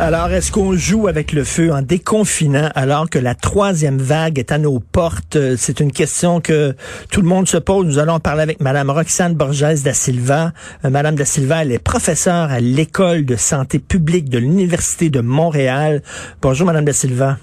Alors, est-ce qu'on joue avec le feu en déconfinant alors que la troisième vague est à nos portes? Euh, C'est une question que tout le monde se pose. Nous allons parler avec Madame Roxane Borges da Silva. Euh, Madame da Silva, elle est professeure à l'École de santé publique de l'Université de Montréal. Bonjour, Madame da Silva.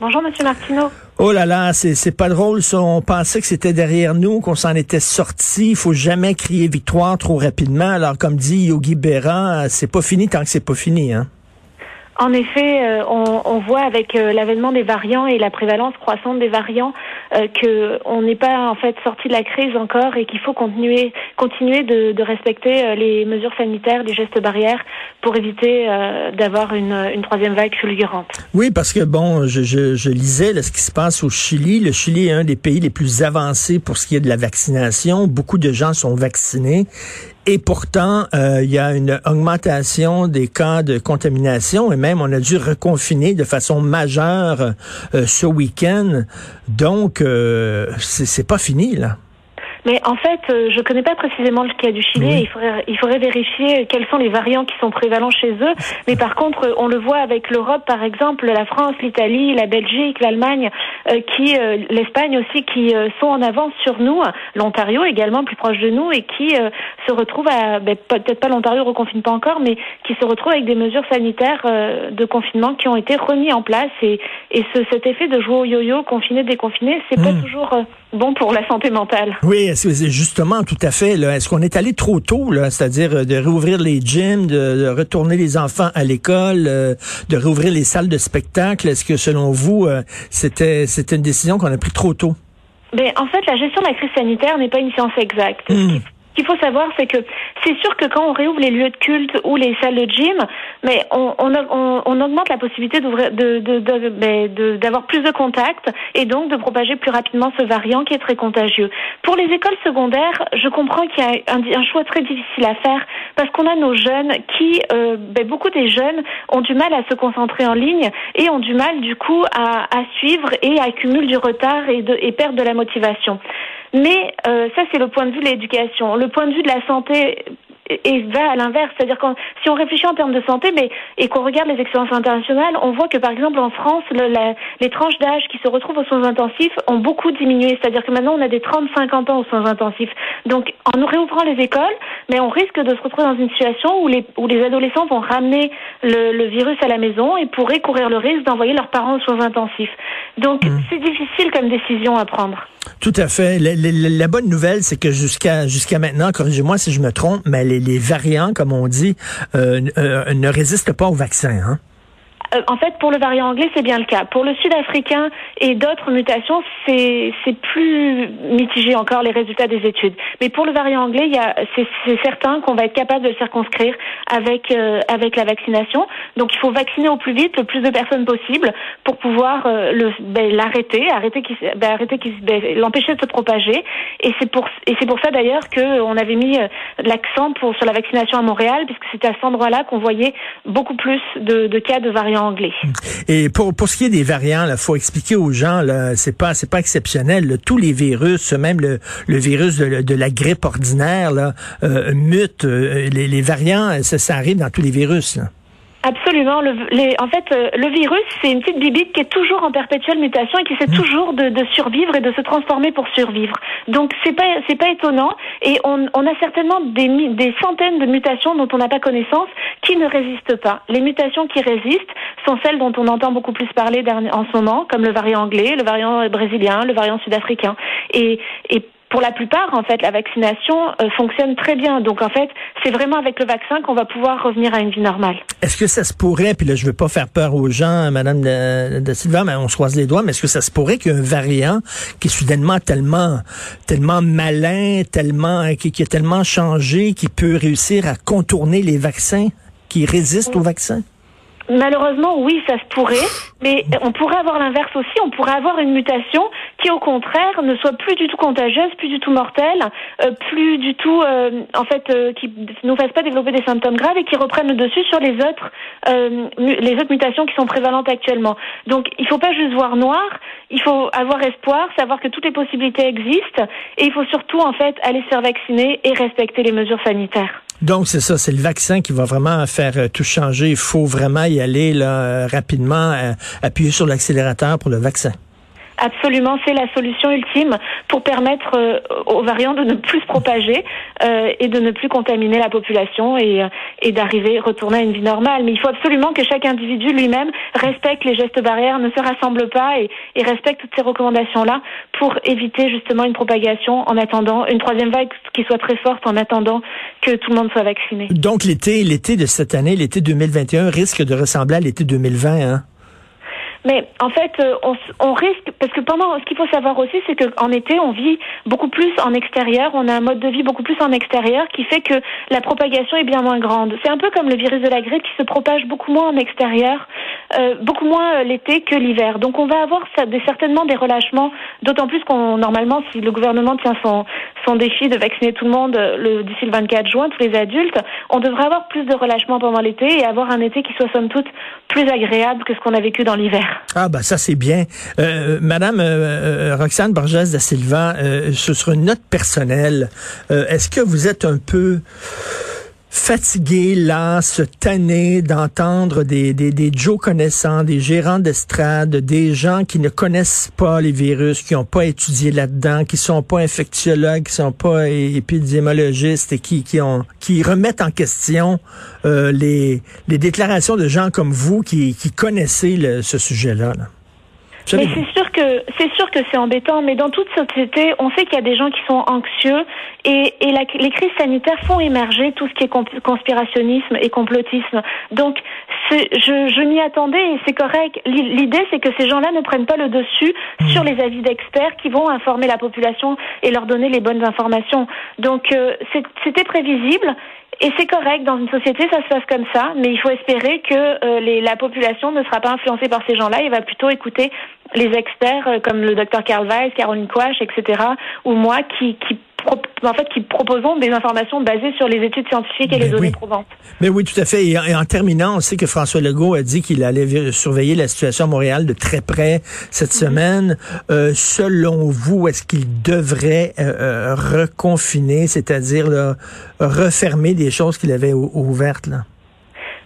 Bonjour, Monsieur Martineau. Oh là là, c'est c'est pas drôle ça. On pensait que c'était derrière nous, qu'on s'en était sorti. Il faut jamais crier victoire trop rapidement. Alors, comme dit Yogi Berra, c'est pas fini tant que c'est pas fini, hein. En effet, euh, on, on, voit avec euh, l'avènement des variants et la prévalence croissante des variants euh, que on n'est pas en fait sorti de la crise encore et qu'il faut continuer continuer de, de respecter euh, les mesures sanitaires, les gestes barrières pour éviter d'avoir une, une, troisième vague fulgurante. Oui, parce que bon, je, je, je lisais ce qui se passe au Chili. Le Chili est un des pays les plus avancés pour ce qui est de la vaccination. Beaucoup de gens sont vaccinés et pourtant, euh, il y a une augmentation des cas de contamination et même on a dû reconfiner de façon majeure euh, ce week-end. Donc, euh, c'est pas fini là. Mais en fait, euh, je ne connais pas précisément le cas du Chili. Oui. Il, faudrait, il faudrait vérifier quels sont les variants qui sont prévalents chez eux. Mais par contre, on le voit avec l'Europe, par exemple, la France, l'Italie, la Belgique, l'Allemagne, euh, qui, euh, l'Espagne aussi, qui euh, sont en avance sur nous. L'Ontario également, plus proche de nous, et qui euh, se retrouvent à, ben, peut-être pas l'Ontario reconfine pas encore, mais qui se retrouvent avec des mesures sanitaires euh, de confinement qui ont été remis en place. Et, et ce, cet effet de jouer au yo-yo, confiné, déconfiné, c'est mmh. pas toujours bon pour la santé mentale. Oui, justement, tout à fait. Est-ce qu'on est allé trop tôt, c'est-à-dire de réouvrir les gyms, de, de retourner les enfants à l'école, euh, de réouvrir les salles de spectacle? Est-ce que selon vous, euh, c'était c'était une décision qu'on a prise trop tôt? Mais en fait, la gestion de la crise sanitaire n'est pas une science exacte. Mmh qu'il faut savoir, c'est que c'est sûr que quand on réouvre les lieux de culte ou les salles de gym, mais on, augmente la possibilité d'ouvrir, de, d'avoir plus de contacts et donc de propager plus rapidement ce variant qui est très contagieux. Pour les écoles secondaires, je comprends qu'il y a un, choix très difficile à faire parce qu'on a nos jeunes qui, euh, ben, beaucoup des jeunes ont du mal à se concentrer en ligne et ont du mal du coup à, suivre et accumulent du retard et perdent de la motivation. Mais euh, ça, c'est le point de vue de l'éducation. Le point de vue de la santé et va à l'inverse, c'est-à-dire quand si on réfléchit en termes de santé, mais et qu'on regarde les expériences internationales, on voit que par exemple en France, le, la, les tranches d'âge qui se retrouvent aux soins intensifs ont beaucoup diminué, c'est-à-dire que maintenant on a des 30-50 ans aux soins intensifs. Donc en réouvrant les écoles, mais on risque de se retrouver dans une situation où les où les adolescents vont ramener le, le virus à la maison et pourraient courir le risque d'envoyer leurs parents aux soins intensifs. Donc mmh. c'est difficile comme décision à prendre. Tout à fait. La, la, la bonne nouvelle, c'est que jusqu'à jusqu'à maintenant, corrigez-moi si je me trompe, mais les, les variants, comme on dit, euh, euh, ne résistent pas au vaccin. Hein? Euh, en fait, pour le variant anglais, c'est bien le cas. Pour le sud-africain et d'autres mutations, c'est plus mitigé encore les résultats des études. Mais pour le variant anglais, c'est certain qu'on va être capable de le circonscrire avec euh, avec la vaccination. Donc, il faut vacciner au plus vite le plus de personnes possible pour pouvoir euh, ben, l'arrêter, arrêter qui ben, arrêter qui ben, l'empêcher de se propager. Et c'est pour et c'est pour ça d'ailleurs que on avait mis euh, l'accent sur la vaccination à Montréal, puisque c'était à cet endroit-là qu'on voyait beaucoup plus de, de cas de variants Et pour, pour ce qui est des variants, il faut expliquer aux gens, c'est pas c'est pas exceptionnel. Tous les virus, même le, le virus de, de la grippe ordinaire, là, euh, mutent. Euh, les, variants, ça, ça arrive dans tous les virus. Absolument. Le, les, en fait, euh, le virus, c'est une petite bibite qui est toujours en perpétuelle mutation et qui essaie mmh. toujours de, de, survivre et de se transformer pour survivre. Donc, c'est pas c'est pas étonnant. Et on, on a certainement des, des centaines de mutations dont on n'a pas connaissance qui ne résistent pas. Les mutations qui résistent sont celles dont on entend beaucoup plus parler en ce moment, comme le variant anglais, le variant brésilien, le variant sud-africain. Et, et pour la plupart, en fait, la vaccination euh, fonctionne très bien. Donc, en fait, c'est vraiment avec le vaccin qu'on va pouvoir revenir à une vie normale. Est-ce que ça se pourrait, puis là, je veux pas faire peur aux gens, Madame de, de Silva, mais on se croise les doigts, mais est-ce que ça se pourrait qu'un variant qui est soudainement tellement, tellement malin, tellement, qui, qui a tellement changé, qui peut réussir à contourner les vaccins, qui résiste aux vaccins? Malheureusement, oui, ça se pourrait, mais on pourrait avoir l'inverse aussi. On pourrait avoir une mutation qui, au contraire, ne soit plus du tout contagieuse, plus du tout mortelle, euh, plus du tout, euh, en fait, euh, qui nous fasse pas développer des symptômes graves et qui reprenne le dessus sur les autres, les autres mutations qui sont prévalentes actuellement. Donc, il faut pas juste voir noir. Il faut avoir espoir, savoir que toutes les possibilités existent, et il faut surtout, en fait, aller se faire vacciner et respecter les mesures sanitaires. Donc, c'est ça, c'est le vaccin qui va vraiment faire euh, tout changer. Il faut vraiment y aller là, euh, rapidement, euh, appuyer sur l'accélérateur pour le vaccin. Absolument, c'est la solution ultime pour permettre euh, aux variants de ne plus se propager euh, et de ne plus contaminer la population et, euh, et d'arriver, retourner à une vie normale. Mais il faut absolument que chaque individu lui-même respecte les gestes barrières, ne se rassemble pas et, et respecte toutes ces recommandations-là pour éviter justement une propagation en attendant une troisième vague qui soit très forte en attendant que tout le monde soit vacciné. Donc l'été, l'été de cette année, l'été 2021 risque de ressembler à l'été 2020, hein? Mais en fait, euh, on, on, risque parce que pendant ce qu'il faut savoir aussi, c'est qu'en été, on vit beaucoup plus en extérieur. On a un mode de vie beaucoup plus en extérieur qui fait que la propagation est bien moins grande. C'est un peu comme le virus de la grippe qui se propage beaucoup moins en extérieur, euh, beaucoup moins euh, l'été que l'hiver. Donc on va avoir certainement des relâchements. D'autant plus qu'on normalement, si le gouvernement tient son son défi de vacciner tout le monde euh, d'ici le 24 juin, tous les adultes, on devrait avoir plus de relâchement pendant l'été et avoir un été qui soit somme toute plus agréable que ce qu'on a vécu dans l'hiver. Ah bah ça c'est bien. Euh, Madame euh, Roxane Borges da Silva, euh, sur une note personnelle, est-ce que vous êtes un peu fatigué, là, se tanner d'entendre des, des, des Joe connaissants, des gérants d'estrade, des gens qui ne connaissent pas les virus, qui n'ont pas étudié là-dedans, qui sont pas infectiologues, qui sont pas épidémiologistes et qui, qui, ont, qui remettent en question euh, les, les déclarations de gens comme vous qui, qui connaissez le, ce sujet-là. là mais c'est sûr que c'est sûr que c'est embêtant, mais dans toute société, on sait qu'il y a des gens qui sont anxieux et, et la, les crises sanitaires font émerger tout ce qui est conspirationnisme et complotisme. Donc, je, je m'y attendais et c'est correct. L'idée, c'est que ces gens-là ne prennent pas le dessus mmh. sur les avis d'experts qui vont informer la population et leur donner les bonnes informations. Donc, euh, c'était prévisible. Et c'est correct, dans une société, ça se passe comme ça, mais il faut espérer que euh, les, la population ne sera pas influencée par ces gens-là et va plutôt écouter les experts euh, comme le docteur Weiss, Caroline Quash, etc., ou moi qui, qui en fait, qui proposons des informations basées sur les études scientifiques et les données oui. Mais oui, tout à fait. Et en, terminant, on sait que François Legault a dit qu'il allait surveiller la situation à Montréal de très près cette mm-hmm. semaine. Euh, selon vous, est-ce qu'il devrait euh, euh reconfiner, c'est-à-dire refermer des choses qu'il avait ouvertes là?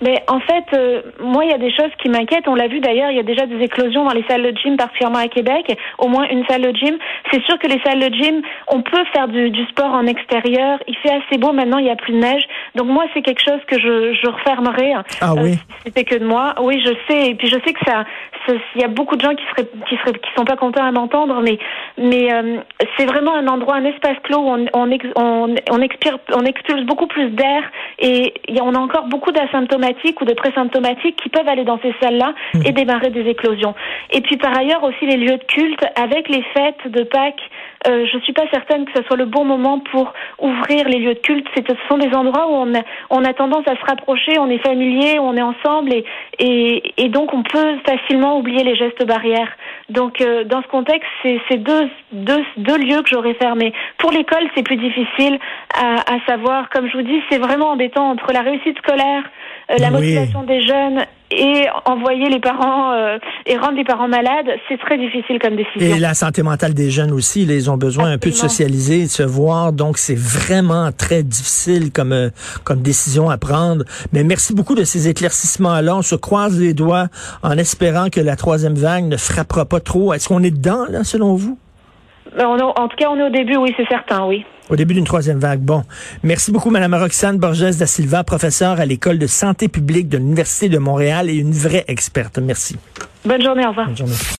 Mais en fait, euh, moi, il y a des choses qui m'inquiètent. On l'a vu d'ailleurs, il y a déjà des éclosions dans les salles de gym, particulièrement à Québec. Au moins une salle de gym. C'est sûr que les salles de gym, on peut faire du, du, sport en extérieur. Il fait assez beau maintenant, il n'y a plus de neige. Donc moi, c'est quelque chose que je, je refermerai. Ah oui. Euh, C'était que de moi. Oui, je sais. Et puis je sais que ça, il y a beaucoup de gens qui seraient, qui seraient, qui sont pas contents à m'entendre, mais, mais euh, c'est vraiment un endroit, un espace clos où on, on, on, on, expire, on expulse beaucoup plus d'air et y a, on a encore beaucoup d'asymptomatiques ou de présymptomatiques qui peuvent aller dans ces salles-là mmh. et démarrer des éclosions. Et puis par ailleurs aussi les lieux de culte avec les fêtes de Pâques. Euh, je suis pas certaine que ce soit le bon moment pour ouvrir les lieux de culte. Ce sont des endroits où on a, on a tendance à se rapprocher, on est familier, on est ensemble et, et, et donc on peut facilement oublier les gestes barrières. Donc euh, dans ce contexte, c'est deux, deux, deux lieux que j'aurais fermés. Pour l'école, c'est plus difficile à, à savoir. Comme je vous dis, c'est vraiment embêtant entre la réussite scolaire, la motivation des jeunes et envoyer les parents euh, et rendre les parents malades, c'est très difficile comme décision. Et la santé mentale des jeunes aussi, ils ont besoin un peu de socialiser, de se voir, donc c'est vraiment très difficile comme euh, comme décision à prendre. Mais merci beaucoup de ces éclaircissements-là. On se croise les doigts en espérant que la troisième vague ne frappera pas trop. Est-ce qu'on est dedans, là, selon vous? Ben, en tout cas, on est au début, oui, c'est certain, oui. Au début d'une troisième vague. Bon. Merci beaucoup, Mme Roxane Borges da Silva, professeure à l'École de santé publique de l'Université de Montréal et une vraie experte. Merci. Bonne journée, au revoir. Bonne journée.